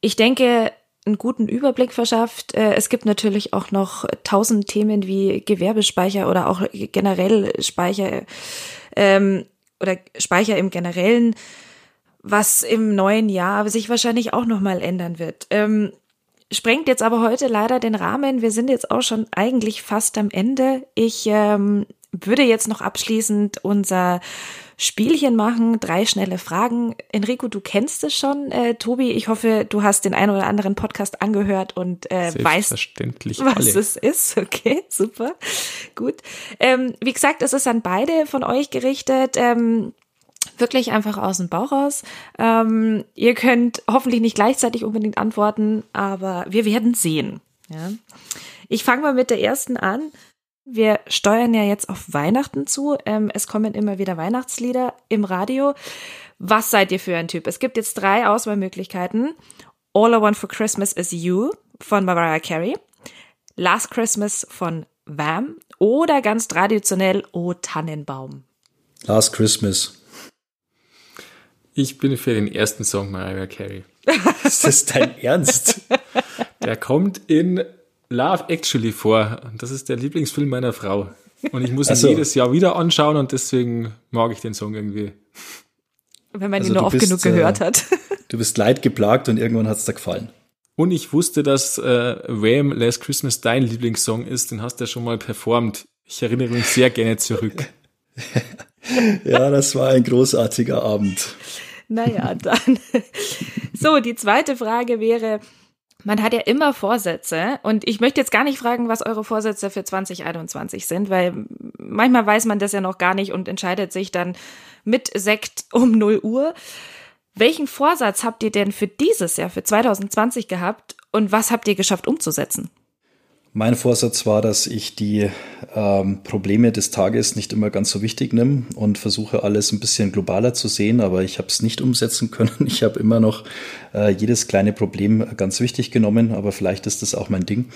[SPEAKER 1] ich denke, einen guten Überblick verschafft. Äh, es gibt natürlich auch noch tausend Themen wie Gewerbespeicher oder auch generell Speicher ähm, oder Speicher im Generellen, was im neuen Jahr sich wahrscheinlich auch nochmal ändern wird. Ähm, sprengt jetzt aber heute leider den Rahmen. Wir sind jetzt auch schon eigentlich fast am Ende. Ich ähm, würde jetzt noch abschließend unser Spielchen machen, drei schnelle Fragen. Enrico, du kennst es schon. Äh, Tobi, ich hoffe, du hast den einen oder anderen Podcast angehört und äh, weißt, was alle. es ist. (laughs) Okay, super, gut. Ähm, wie gesagt, es ist an beide von euch gerichtet. Ähm, wirklich einfach aus dem Bauch raus. Ähm, ihr könnt hoffentlich nicht gleichzeitig unbedingt antworten, aber wir werden sehen. Ja. Ich fange mal mit der ersten an. Wir steuern ja jetzt auf Weihnachten zu. Ähm, es kommen immer wieder Weihnachtslieder im Radio. Was seid ihr für ein Typ? Es gibt jetzt drei Auswahlmöglichkeiten. All I Want for Christmas is You von Mariah Carey, Last Christmas von Wham oder ganz traditionell O Tannenbaum.
[SPEAKER 3] Last Christmas.
[SPEAKER 2] Ich bin für den ersten Song Mariah Carey. (laughs)
[SPEAKER 3] Ist das dein Ernst?
[SPEAKER 2] Der kommt in Love Actually vor. Und das ist der Lieblingsfilm meiner Frau. Und ich muss ihn
[SPEAKER 3] Also-
[SPEAKER 2] jedes Jahr wieder anschauen und deswegen mag ich den Song irgendwie.
[SPEAKER 1] Wenn man
[SPEAKER 3] Also
[SPEAKER 1] ihn nur oft
[SPEAKER 3] bist,
[SPEAKER 1] genug gehört
[SPEAKER 3] äh,
[SPEAKER 1] hat.
[SPEAKER 3] Du bist leidgeplagt und irgendwann hat's dir gefallen.
[SPEAKER 2] Und ich wusste, dass äh, Wham! Last Christmas dein Lieblingssong ist. Den hast du ja schon mal performt. Ich erinnere mich sehr gerne zurück. (laughs)
[SPEAKER 3] Ja, das war ein großartiger Abend.
[SPEAKER 1] Naja, dann. So, die zweite Frage wäre, man hat ja immer Vorsätze und ich möchte jetzt gar nicht fragen, was eure Vorsätze für 2021 sind, weil manchmal weiß man das ja noch gar nicht und entscheidet sich dann mit Sekt um 0 Uhr. Welchen Vorsatz habt ihr denn für dieses Jahr, für 2020 gehabt und was habt ihr geschafft umzusetzen?
[SPEAKER 3] Mein Vorsatz war, dass ich die ähm, Probleme des Tages nicht immer ganz so wichtig nehme und versuche alles ein bisschen globaler zu sehen, aber ich habe es nicht umsetzen (laughs) können. Ich habe immer noch äh, jedes kleine Problem ganz wichtig genommen, aber vielleicht ist das auch mein Ding.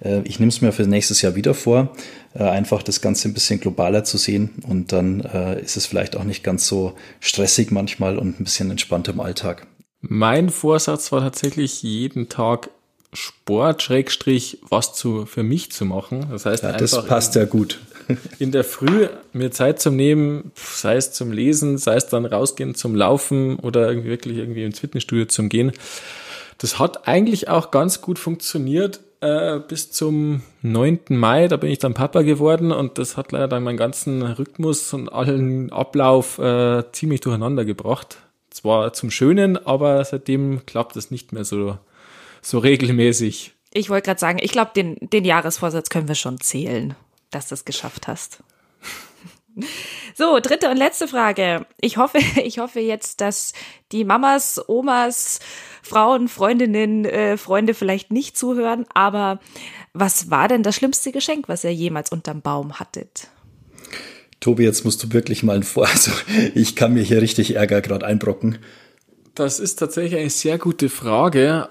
[SPEAKER 3] Äh, ich nehme es mir für nächstes Jahr wieder vor, äh, einfach das Ganze ein bisschen globaler zu sehen und dann äh, ist es vielleicht auch nicht ganz so stressig manchmal und ein bisschen entspannter im Alltag.
[SPEAKER 2] Mein Vorsatz war tatsächlich jeden Tag Sport, Schrägstrich, was zu, für mich zu machen. Das heißt,
[SPEAKER 3] Ja, das passt ja gut. (laughs)
[SPEAKER 2] in der Früh mir Zeit zum Nehmen, sei es zum Lesen, sei es dann rausgehen zum Laufen oder irgendwie wirklich irgendwie ins Fitnessstudio zum Gehen. Das hat eigentlich auch ganz gut funktioniert äh, bis zum 9. Mai. Da bin ich dann Papa geworden und das hat leider dann meinen ganzen Rhythmus und allen Ablauf äh, ziemlich durcheinander gebracht. Zwar zum Schönen, aber seitdem klappt es nicht mehr so, so regelmäßig.
[SPEAKER 1] Ich wollte gerade sagen, ich glaube, den, den Jahresvorsatz können wir schon zählen, dass du es geschafft hast. (laughs) So, dritte und letzte Frage. Ich hoffe, (laughs) ich hoffe jetzt, dass die Mamas, Omas, Frauen, Freundinnen, äh, Freunde vielleicht nicht zuhören, aber was war denn das schlimmste Geschenk, was ihr jemals unterm Baum hattet?
[SPEAKER 3] Tobi, jetzt musst du wirklich mal ein Vor. (laughs) Also ich kann mir hier richtig Ärger gerade einbrocken.
[SPEAKER 2] Das ist tatsächlich eine sehr gute Frage,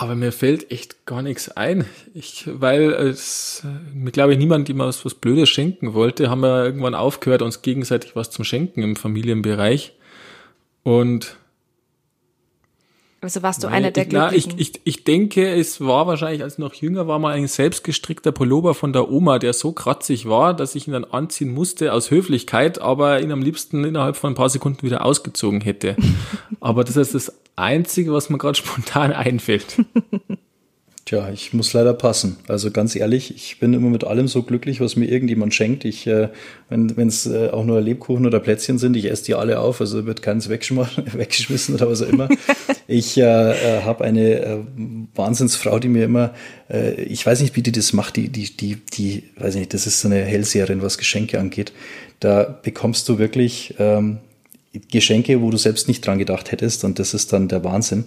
[SPEAKER 2] aber mir fällt echt gar nichts ein. Ich, weil es, mir glaube ich, niemand, die mal was, was Blödes schenken wollte, haben wir irgendwann aufgehört, uns gegenseitig was zum Schenken im Familienbereich. Und
[SPEAKER 1] Also warst du
[SPEAKER 2] Weil
[SPEAKER 1] einer der
[SPEAKER 2] ich, na, ich, ich, ich denke, es war wahrscheinlich, als ich noch jünger war, mal ein selbstgestrickter Pullover von der Oma, der so kratzig war, dass ich ihn dann anziehen musste aus Höflichkeit, aber ihn am liebsten innerhalb von ein paar Sekunden wieder ausgezogen hätte. (laughs) aber das ist das Einzige, was mir gerade (laughs) spontan einfällt. (laughs)
[SPEAKER 3] Tja, ich muss leider passen. Also ganz ehrlich, ich bin immer mit allem so glücklich, was mir irgendjemand schenkt. Ich, äh, wenn es äh, auch nur Lebkuchen oder Plätzchen sind, ich esse die alle auf, also wird keins (laughs) weggeschmissen oder was auch immer. (laughs) ich äh, äh, habe eine äh, Wahnsinnsfrau, die mir immer, äh, ich weiß nicht, wie die das macht, die, die, die, die, weiß nicht, das ist so eine Hellseherin, was Geschenke angeht. Da bekommst du wirklich ähm, Geschenke, wo du selbst nicht dran gedacht hättest und das ist dann der Wahnsinn.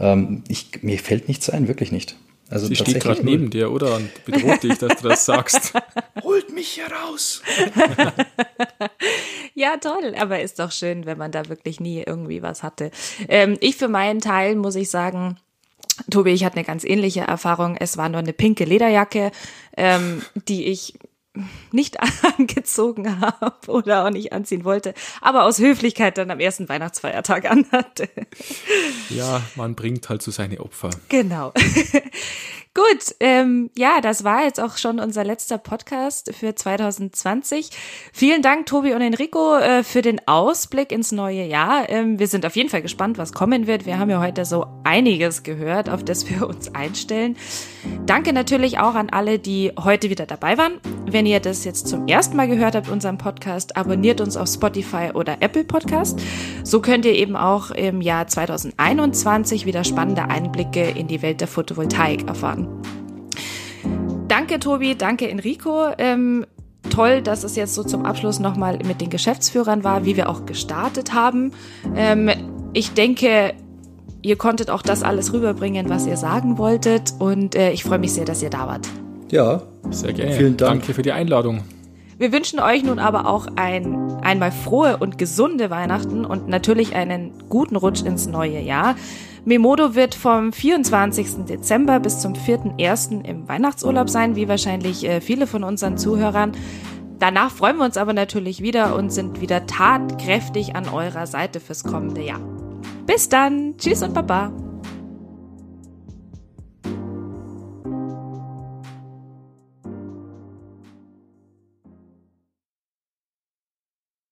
[SPEAKER 3] Ähm, ich, mir fällt nichts ein, wirklich nicht. Also
[SPEAKER 2] Sie steht gerade neben dir, oder? Und bedroht dich, dass du das sagst. (laughs)
[SPEAKER 3] Holt mich hier raus.
[SPEAKER 1] Ja, toll, aber ist doch schön, wenn man da wirklich nie irgendwie was hatte. Ähm, ich für meinen Teil muss ich sagen, Tobi, ich hatte eine ganz ähnliche Erfahrung. Es war nur eine pinke Lederjacke, ähm, die ich nicht (laughs) angezogen habe oder auch nicht anziehen wollte, aber aus Höflichkeit dann am ersten Weihnachtsfeiertag anhatte.
[SPEAKER 2] Ja, man bringt halt so seine Opfer.
[SPEAKER 1] Genau. Gut, ähm, ja, das war jetzt auch schon unser letzter Podcast für 2020. Vielen Dank, Tobi und Enrico, äh, für den Ausblick ins neue Jahr. Ähm, wir sind auf jeden Fall gespannt, was kommen wird. Wir haben ja heute so einiges gehört, auf das wir uns einstellen. Danke natürlich auch an alle, die heute wieder dabei waren. Wenn ihr das jetzt zum ersten Mal gehört habt, unseren Podcast, abonniert uns auf Spotify oder Apple Podcast. So könnt ihr eben auch im Jahr 2021 wieder spannende Einblicke in die Welt der Photovoltaik erfahren. Danke, Tobi, danke, Enrico. Ähm, toll, dass es jetzt so zum Abschluss nochmal mit den Geschäftsführern war, wie wir auch gestartet haben. Ähm, ich denke, ihr konntet auch das alles rüberbringen, was ihr sagen wolltet. Und äh, ich freue mich sehr, dass ihr da wart.
[SPEAKER 3] Ja,
[SPEAKER 2] Sehr gerne.
[SPEAKER 3] Vielen Dank.
[SPEAKER 2] Danke für die Einladung.
[SPEAKER 1] Wir wünschen euch nun aber auch ein einmal frohe und gesunde Weihnachten und natürlich einen guten Rutsch ins neue Jahr. Memodo wird vom 24. Dezember bis zum 4.1. im Weihnachtsurlaub sein, wie wahrscheinlich äh, viele von unseren Zuhörern. Danach freuen wir uns aber natürlich wieder und sind wieder tatkräftig an eurer Seite fürs kommende Jahr. Bis dann. Tschüss und Baba.